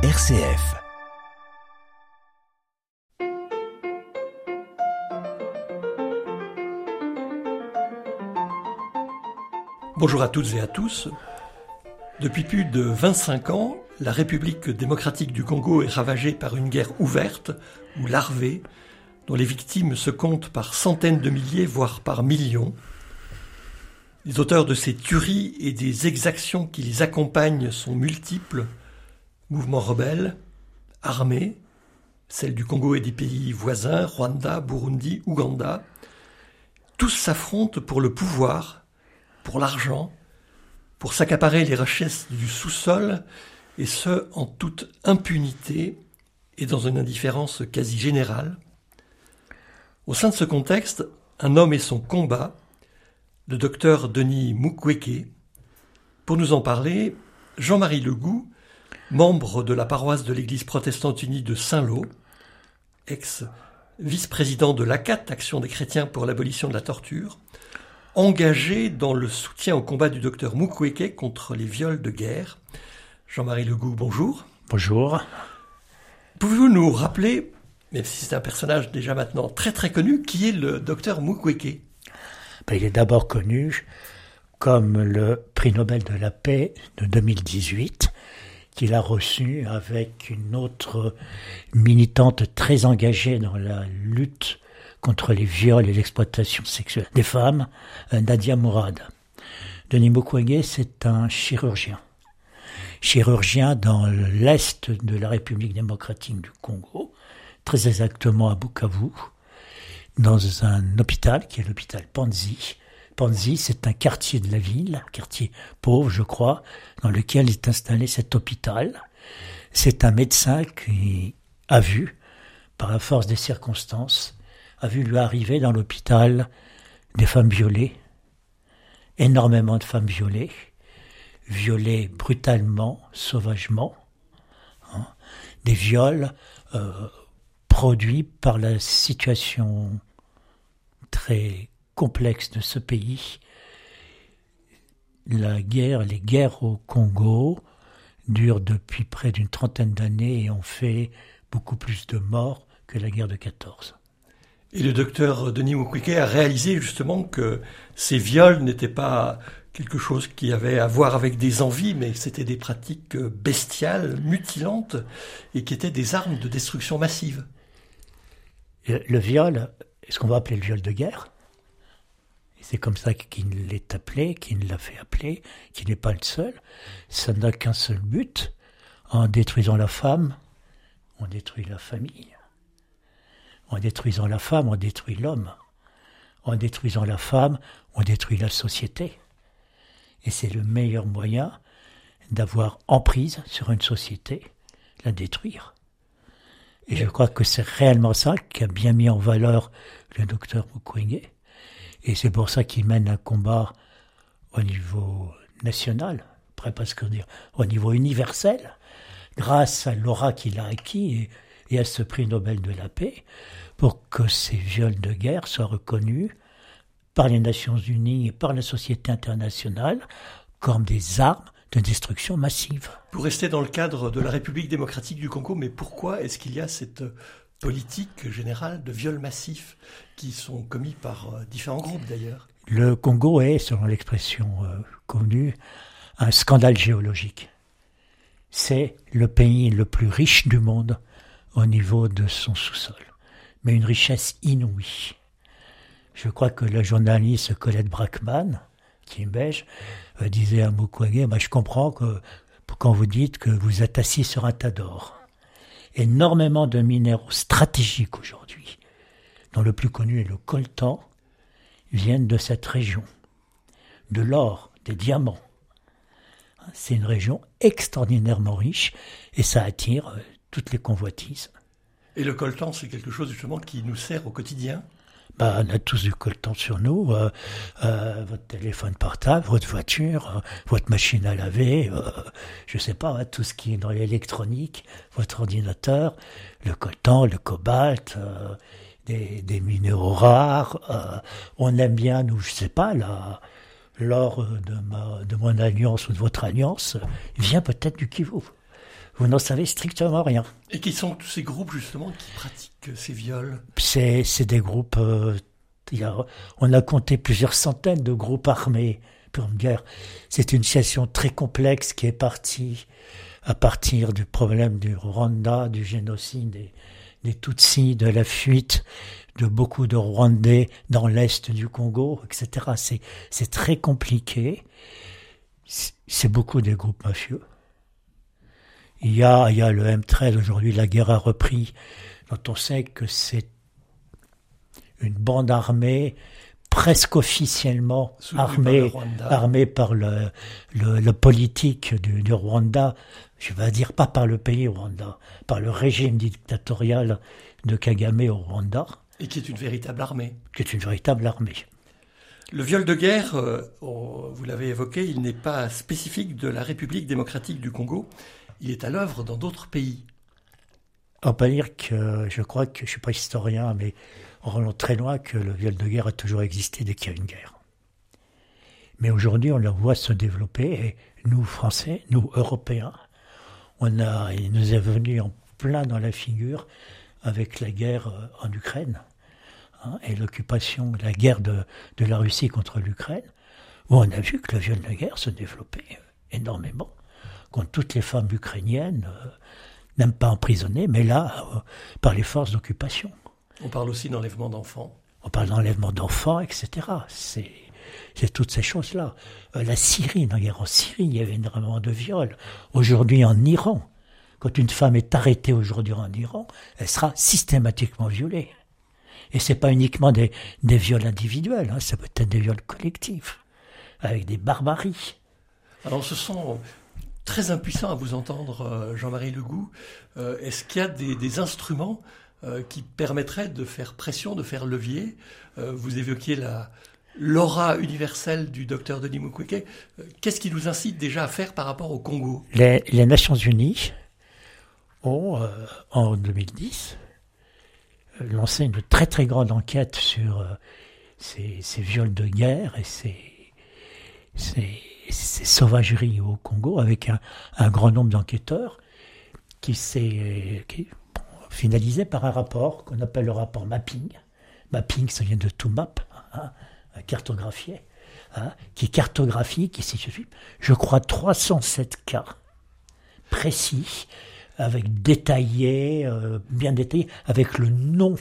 RCF. Bonjour à toutes et à tous. Depuis plus de 25 ans, la République démocratique du Congo est ravagée par une guerre ouverte ou larvée, dont les victimes se comptent par centaines de milliers, voire par millions. Les auteurs de ces tueries et des exactions qui les accompagnent sont multiples. Mouvements rebelles, armées, celles du Congo et des pays voisins, Rwanda, Burundi, Ouganda. Tous s'affrontent pour le pouvoir, pour l'argent, pour s'accaparer les richesses du sous-sol, et ce, en toute impunité et dans une indifférence quasi générale. Au sein de ce contexte, un homme et son combat le docteur Denis Mukwege. Pour nous en parler, Jean-Marie Legout, membre de la paroisse de l'Église protestante unie de Saint-Lô, ex-vice-président de l'ACAT, Action des chrétiens pour l'abolition de la torture, engagé dans le soutien au combat du docteur Mukwege contre les viols de guerre. Jean-Marie Legout, bonjour. Bonjour. Pouvez-vous nous rappeler, même si c'est un personnage déjà maintenant très très connu, qui est le docteur Mukwege? Ben, il est d'abord connu comme le prix Nobel de la paix de 2018 qu'il a reçu avec une autre militante très engagée dans la lutte contre les viols et l'exploitation sexuelle des femmes, euh, Nadia Mourad. Denis Mukwege, c'est un chirurgien. Chirurgien dans l'est de la République démocratique du Congo, très exactement à Bukavu, dans un hôpital qui est l'hôpital Panzi. Panzi, c'est un quartier de la ville, quartier pauvre, je crois, dans lequel est installé cet hôpital. C'est un médecin qui a vu, par la force des circonstances, a vu lui arriver dans l'hôpital des femmes violées, énormément de femmes violées, violées brutalement, sauvagement, hein, des viols euh, produits par la situation très complexe de ce pays. La guerre, les guerres au Congo durent depuis près d'une trentaine d'années et ont fait beaucoup plus de morts que la guerre de 14. Et le docteur Denis Mukwege a réalisé justement que ces viols n'étaient pas quelque chose qui avait à voir avec des envies, mais c'était des pratiques bestiales, mutilantes, et qui étaient des armes de destruction massive. Le viol ce qu'on va appeler le viol de guerre? C'est comme ça qu'il l'est appelé, qu'il l'a fait appeler, qu'il n'est pas le seul. Ça n'a qu'un seul but. En détruisant la femme, on détruit la famille. En détruisant la femme, on détruit l'homme. En détruisant la femme, on détruit la société. Et c'est le meilleur moyen d'avoir emprise sur une société, la détruire. Et je crois que c'est réellement ça qui a bien mis en valeur le docteur Mukwege. Et c'est pour ça qu'il mène un combat au niveau national, après presque dire au niveau universel, grâce à l'aura qu'il a acquis et, à ce prix Nobel de la paix, pour que ces viols de guerre soient reconnus par les Nations Unies et par la société internationale comme des armes de destruction massive. Pour rester dans le cadre de la République démocratique du Congo, mais pourquoi est-ce qu'il y a cette politique générale de viols massifs qui sont commis par euh, différents groupes d'ailleurs Le Congo est, selon l'expression euh, connue, un scandale géologique. C'est le pays le plus riche du monde au niveau de son sous-sol, mais une richesse inouïe. Je crois que la journaliste Colette Brackman, qui est belge, euh, disait à Mukwege, bah, je comprends que quand vous dites que vous êtes assis sur un tas d'or. Énormément de minéraux stratégiques aujourd'hui, dont le plus connu est le coltan, viennent de cette région. De l'or, des diamants. C'est une région extraordinairement riche et ça attire euh, toutes les convoitises. Et le coltan, c'est quelque chose justement qui nous sert au quotidien? Bah, on a tous du coltan sur nous, euh, euh, votre téléphone portable, votre voiture, euh, votre machine à laver, je sais pas, hein, tout ce qui est dans l'électronique, votre ordinateur, le coltan, le cobalt, des, des, minéraux rares. on aime bien, nous, je sais pas, là, l'or de, ma, de mon alliance ou de votre alliance vient peut-être du Kivu. Vous n'en savez strictement rien. Et qui sont tous ces groupes justement qui pratiquent ces viols? C'est des groupes. Euh, on a compté plusieurs centaines de groupes armés pour une guerre. C'est une situation très complexe qui est partie à partir du problème du Rwanda, du génocide des, des Tutsis, de la fuite de beaucoup de Rwandais dans l'est du Congo, etc. C'est très compliqué. C'est beaucoup des groupes mafieux. Il y a, il y a le M13 aujourd'hui, la guerre a repris, dont on sait que c'est une bande armée presque officiellement armée, armée par le, le, politique du, du, Rwanda, je vais dire pas par le pays Rwanda, par le régime dictatorial de Kagame au Rwanda. Et qui est une véritable armée. Qui est une véritable armée. Le viol de guerre, euh, vous l'avez évoqué, il n'est pas spécifique de la République démocratique du Congo, il est à l'œuvre dans d'autres pays. On peut dire que je crois que, je ne suis pas historien, mais on remonte très loin que le viol de guerre a toujours existé dès qu'il y a une guerre. Mais aujourd'hui, on le voit se développer et nous, Français, nous, Européens, on a, il nous est venu en plein dans la figure avec la guerre euh, en Ukraine hein, et l'occupation, la guerre de, de la Russie contre l'Ukraine, où on a vu que le viol de guerre se développait euh, énormément, contre toutes les femmes ukrainiennes, euh, même pas emprisonnées, mais là, par les forces d'occupation. On parle aussi d'enlèvement d'enfants. On parle d'enlèvement d'enfants, etc. C'est c'est toutes ces choses-là. la Syrie, dans la guerre en Syrie, il y avait énormément de viols. Aujourd'hui, en Iran, quand une femme est arrêtée aujourd'hui en Iran, elle sera systématiquement violée. Et c'est pas uniquement des, des viols individuels, hein, ça peut être des viols collectifs, avec des barbaries. Alors ce sont très impuissants à vous entendre, euh, Jean-Marie Legout. Euh, est-ce qu'il y a des, instruments euh, qui permettraient de faire pression, de faire levier? Vous évoquiez la, l'aura universelle du docteur Denis Mukwege. Qu'est-ce qui nous incite déjà à faire par rapport au Congo? Les, les Nations Unies ont, en 2010, lancé une très très grande enquête sur euh, ces, viols de guerre et ces, ces, sauvageries au Congo avec un, grand nombre d'enquêteurs qui s'est finalisé par un rapport qu'on appelle le rapport mapping. Mapping, ça vient de to map, hein, cartographier, hein, qui cartographie, qui situe, je crois, 307 cas précis avec détaillé, euh, bien détaillé, avec le nom.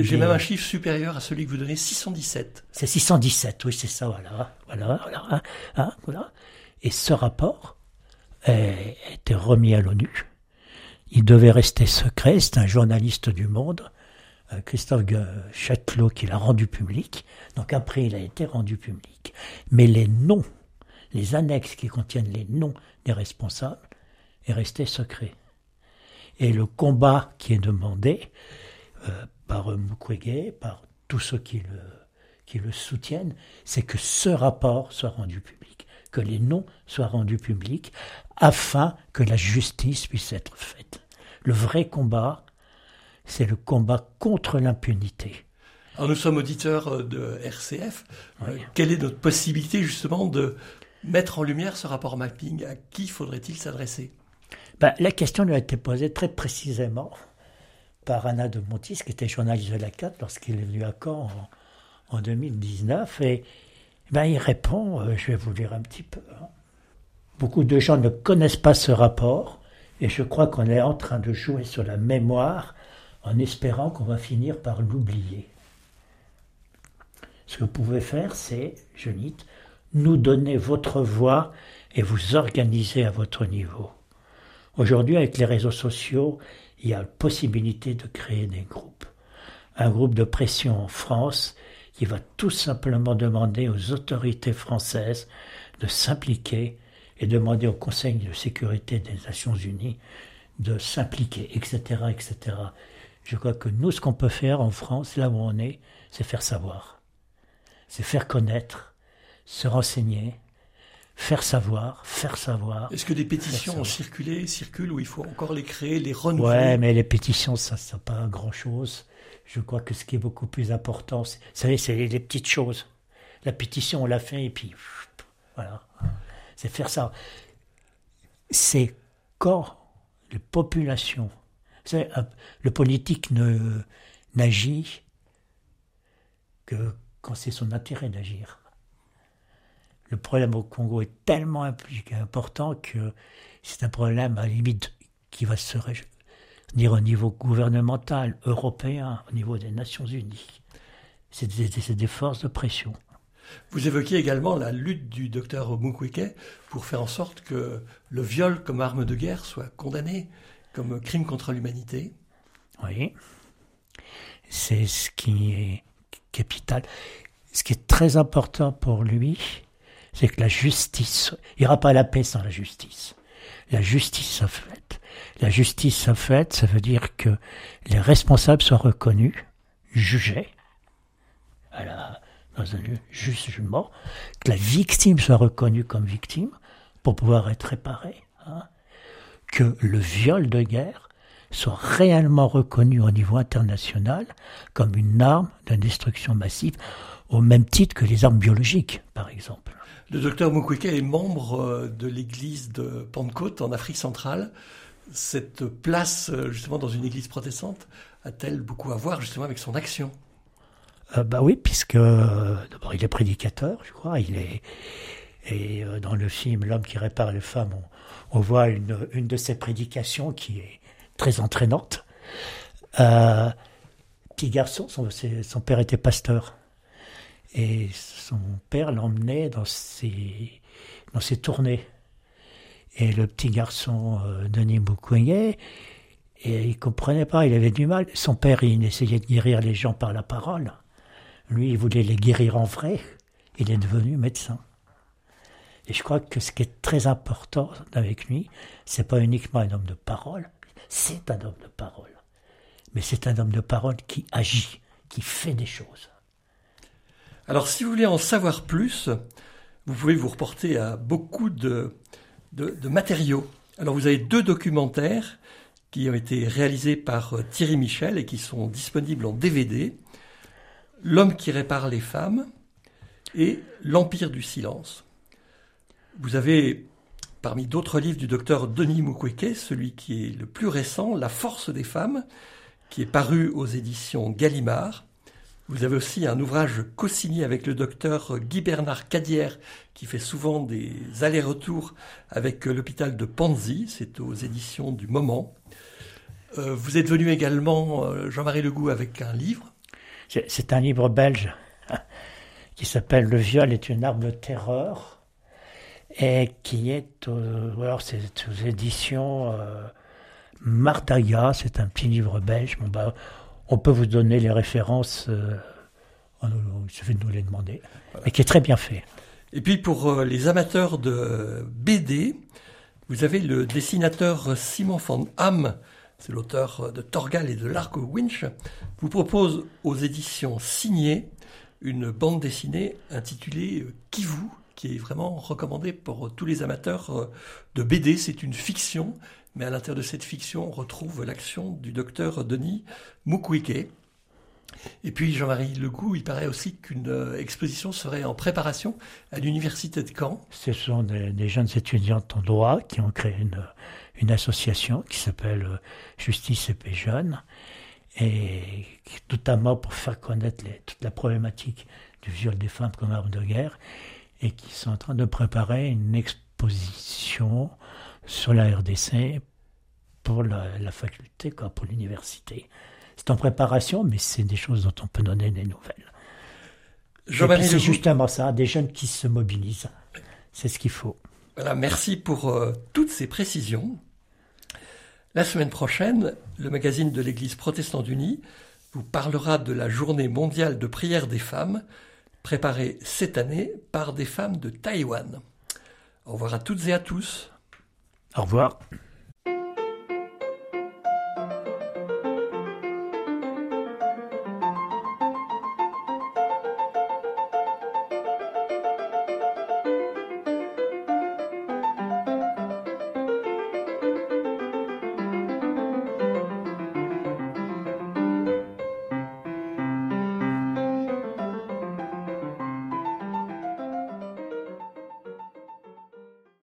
J'ai même un chiffre supérieur à celui que vous donnez, 617. C'est 617, oui, c'est ça, voilà, voilà, voilà, hein, hein, voilà. Et ce rapport a été remis à l'ONU. Il devait rester secret. C'est un journaliste du Monde, euh, Christophe Châtelot, qui l'a rendu public. Donc après, il a été rendu public. Mais les noms, les annexes qui contiennent les noms des responsables, est resté secret. Et le combat qui est demandé euh, par Mukwege, par tous ceux qui le, qui le soutiennent, c'est que ce rapport soit rendu public, que les noms soient rendus publics, afin que la justice puisse être faite. Le vrai combat, c'est le combat contre l'impunité. Alors nous sommes auditeurs euh, de RCF. Euh, quelle est notre possibilité justement de mettre en lumière ce rapport mapping? À qui faudrait-il s'adresser? Ben, la question lui a été posée très précisément par Anna de Montis, qui était journaliste de la 4 lorsqu'il est venu à Caen en, 2019. Et ben, il répond, euh, je vais vous lire un petit peu. Hein. Beaucoup de gens ne connaissent pas ce rapport, et je crois qu'on est en train de jouer sur la mémoire en espérant qu'on va finir par l'oublier. Ce que vous pouvez faire, c'est, je dis, nous donner votre voix et vous organiser à votre niveau. Aujourd'hui, avec les réseaux sociaux, il y a possibilité de créer des groupes. Un groupe de pression en France qui va tout simplement demander aux autorités françaises de s'impliquer et demander au Conseil de sécurité des Nations Unies de s'impliquer, etc., etc. Je crois que nous, ce qu'on peut faire en France, là où on est, c'est faire savoir, c'est faire connaître, se renseigner, faire savoir, faire savoir. Est-ce que des pétitions ont circulé, circulent, ou il faut encore les créer, les renouveler? Ouais, mais les pétitions, ça, ça pas grand-chose. Je crois que ce qui est beaucoup plus important, c'est, c'est les, petites choses. La pétition, on l'a fait, et puis, voilà. C'est faire ça. C'est quand les populations. le politique ne n'agit que quand c'est son intérêt d'agir. Le problème au Congo est tellement important que c'est un problème à la limite qui va se dire au niveau gouvernemental, européen, au niveau des Nations Unies. C'est des, forces de pression. Vous évoquiez également la lutte du docteur Mukwege pour faire en sorte que le viol comme arme de guerre soit condamné comme crime contre l'humanité. Oui, c'est ce qui est capital. Ce qui est très important pour lui, c'est que la justice, il n'y aura pas la paix sans la justice. La justice soit faite. La justice soit faite, ça veut dire que les responsables soient reconnus, jugés, à la, dans un jugement, que la victime soit reconnue comme victime pour pouvoir être réparée, hein, que le viol de guerre soit réellement reconnu au niveau international comme une arme de destruction massive, au même titre que les armes biologiques, par exemple. Le docteur Mukwege est membre euh, de l'église de Pentecôte en Afrique centrale. Cette place, euh, justement, dans une église protestante, a-t-elle beaucoup à voir, justement, avec son action? Euh, Bah oui, puisque d'abord il est prédicateur, je crois. Il est et dans le film L'homme qui répare les femmes, on, voit une, de ses prédications qui est très entraînante. petit garçon, son père était pasteur. Et son père l'emmenait dans ses, dans ses tournées. Et le petit garçon, euh, Denis Mukwege, et il comprenait pas, il avait du mal. Son père, il essayait de guérir les gens par la parole. Lui, il voulait les guérir en vrai. Il est devenu médecin. Et je crois que ce qui est très important avec lui, c'est pas uniquement un homme de parole, c'est un homme de parole. Mais c'est un homme de parole qui agit, qui fait des choses. Alors si vous voulez en savoir plus, vous pouvez vous reporter à beaucoup de, matériaux. Alors vous avez deux documentaires qui ont été réalisés par euh, Thierry Michel et qui sont disponibles en DVD. L'homme qui répare les femmes et L'Empire du silence. Vous avez, parmi d'autres livres du docteur Denis Mukwege, celui qui est le plus récent, La force des femmes, qui est paru aux éditions Gallimard. Vous avez aussi un ouvrage co-signé avec le docteur Guy Bernard Cadière, qui fait souvent des allers-retours avec l'hôpital de Panzi. C'est aux éditions du Moment. Euh, vous êtes venu également, euh, Jean-Marie Legout, avec un livre. C'est un livre belge qui s'appelle Le viol est une arme de terreur et qui est alors c'est aux éditions euh, Martaga. C'est un petit livre belge. Bah, on peut vous donner les références, euh, il suffit de nous les demander, mais qui est très bien fait. Et puis pour euh, les amateurs de BD, vous avez le dessinateur Simon van Ham, c'est l'auteur de Torgal et de l'Arc Winch, vous propose aux éditions signées une bande dessinée intitulée Kivu, qui est vraiment recommandée pour tous les amateurs de BD. C'est une fiction mais à l'intérieur de cette fiction, on retrouve l'action du docteur Denis Mukwege. Et puis Jean-Marie Legout, il paraît aussi qu'une euh, exposition serait en préparation à l'université de Caen. Ce sont des, jeunes étudiantes en droit qui ont créé une, association qui s'appelle euh, Justice et Paix Jeunes, et notamment pour faire connaître toute la problématique du viol des femmes comme arme de guerre, et qui sont en train de préparer une exposition sur la RDC pour la, faculté, quoi, pour l'université. C'est en préparation, mais c'est des choses dont on peut donner des nouvelles. C'est justement ça, des jeunes qui se mobilisent. C'est ce qu'il faut. Voilà, merci pour euh, toutes ces précisions. La semaine prochaine, le magazine de l'Église protestante unie vous parlera de la journée mondiale de prière des femmes, préparée cette année par des femmes de Taïwan. Au revoir à toutes et à tous. Au revoir.